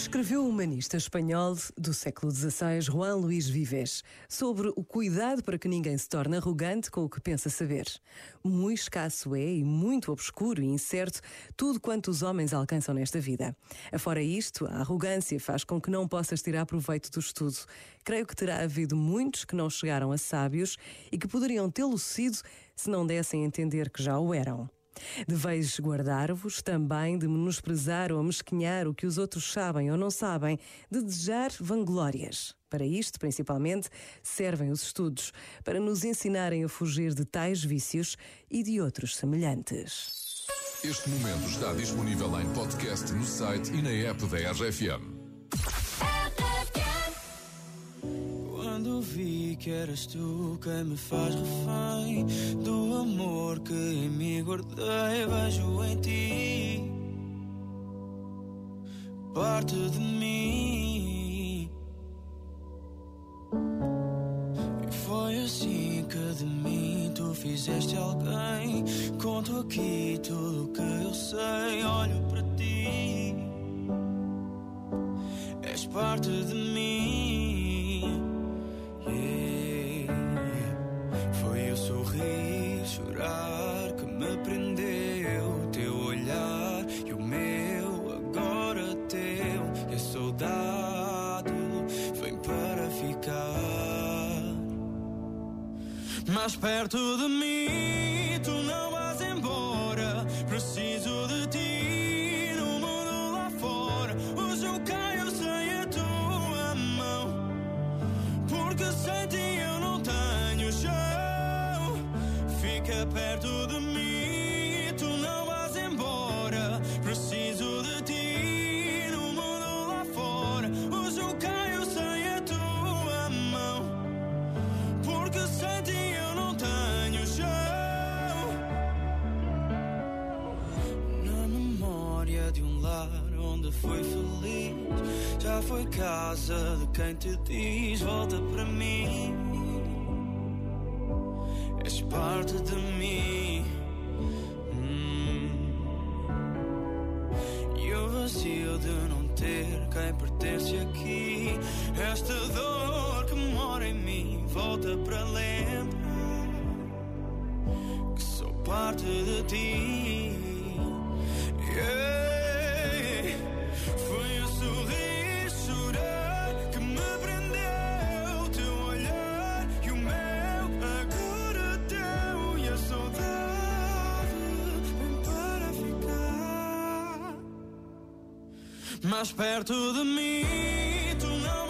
Escreveu o humanista espanhol do século XVI, Juan Luís Vives, sobre o cuidado para que ninguém se torne arrogante com o que pensa saber. Muito escasso é e muito obscuro e incerto tudo quanto os homens alcançam nesta vida. Afora isto, a arrogância faz com que não possas tirar proveito do estudo. Creio que terá havido muitos que não chegaram a sábios e que poderiam tê-lo sido se não dessem a entender que já o eram. Deveis guardar-vos também de menosprezar ou amesquinhar o que os outros sabem ou não sabem, de desejar vanglórias. Para isto, principalmente, servem os estudos, para nos ensinarem a fugir de tais vícios e de outros semelhantes. Este momento está disponível em podcast no site e na app da RFM. Que eras tu quem me faz refém do amor que em mim guardei, vejo em ti parte de mim. E foi assim que de mim tu fizeste alguém. Conto aqui tudo o que eu sei, olho para ti. És parte de mim. Chorar que me prendeu. Teu olhar e o meu, agora teu. E a saudade vem para ficar. Mais perto de mim, tu não vais embora. Preciso de ti no mundo lá fora. Hoje eu caio sem a tua mão. Porque sem ti eu não tenho chão. Fica perto de mim, tu não vais embora. Preciso de ti no mundo lá fora. Hoje eu caio sem a tua mão. Porque sem ti eu não tenho chão. Na memória de um lar onde fui feliz, já foi casa de quem te diz: volta para mim. És parte de mim. Hum. E o vazio de não ter quem pertence aqui. Esta dor que mora em mim volta para lembrar que sou parte de ti. Mais perto de mim. Tu não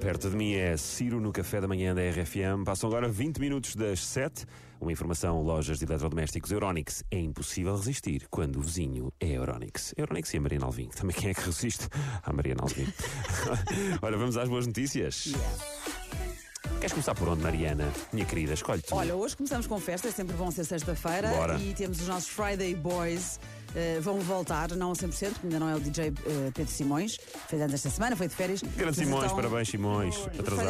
Perto de mim é Ciro no café da manhã da RFM. Passam agora 20 minutos das 7. Uma informação: lojas de eletrodomésticos Euronix. É impossível resistir quando o vizinho é Euronix. Euronix e a Mariana Alvim. Também quem é que resiste? A Mariana Alvim. Ora, vamos às boas notícias. Queres começar por onde, Mariana? Minha querida, escolhe tu. Olha, hoje começamos com festa, é sempre bom ser sexta-feira Bora. e temos os nossos Friday Boys. Eh, vão voltar, não a 100%, porque ainda não é o DJ eh, Pedro Simões, fez anos esta semana, foi de férias. Grande Simões, parabéns, Simões. Atrasado.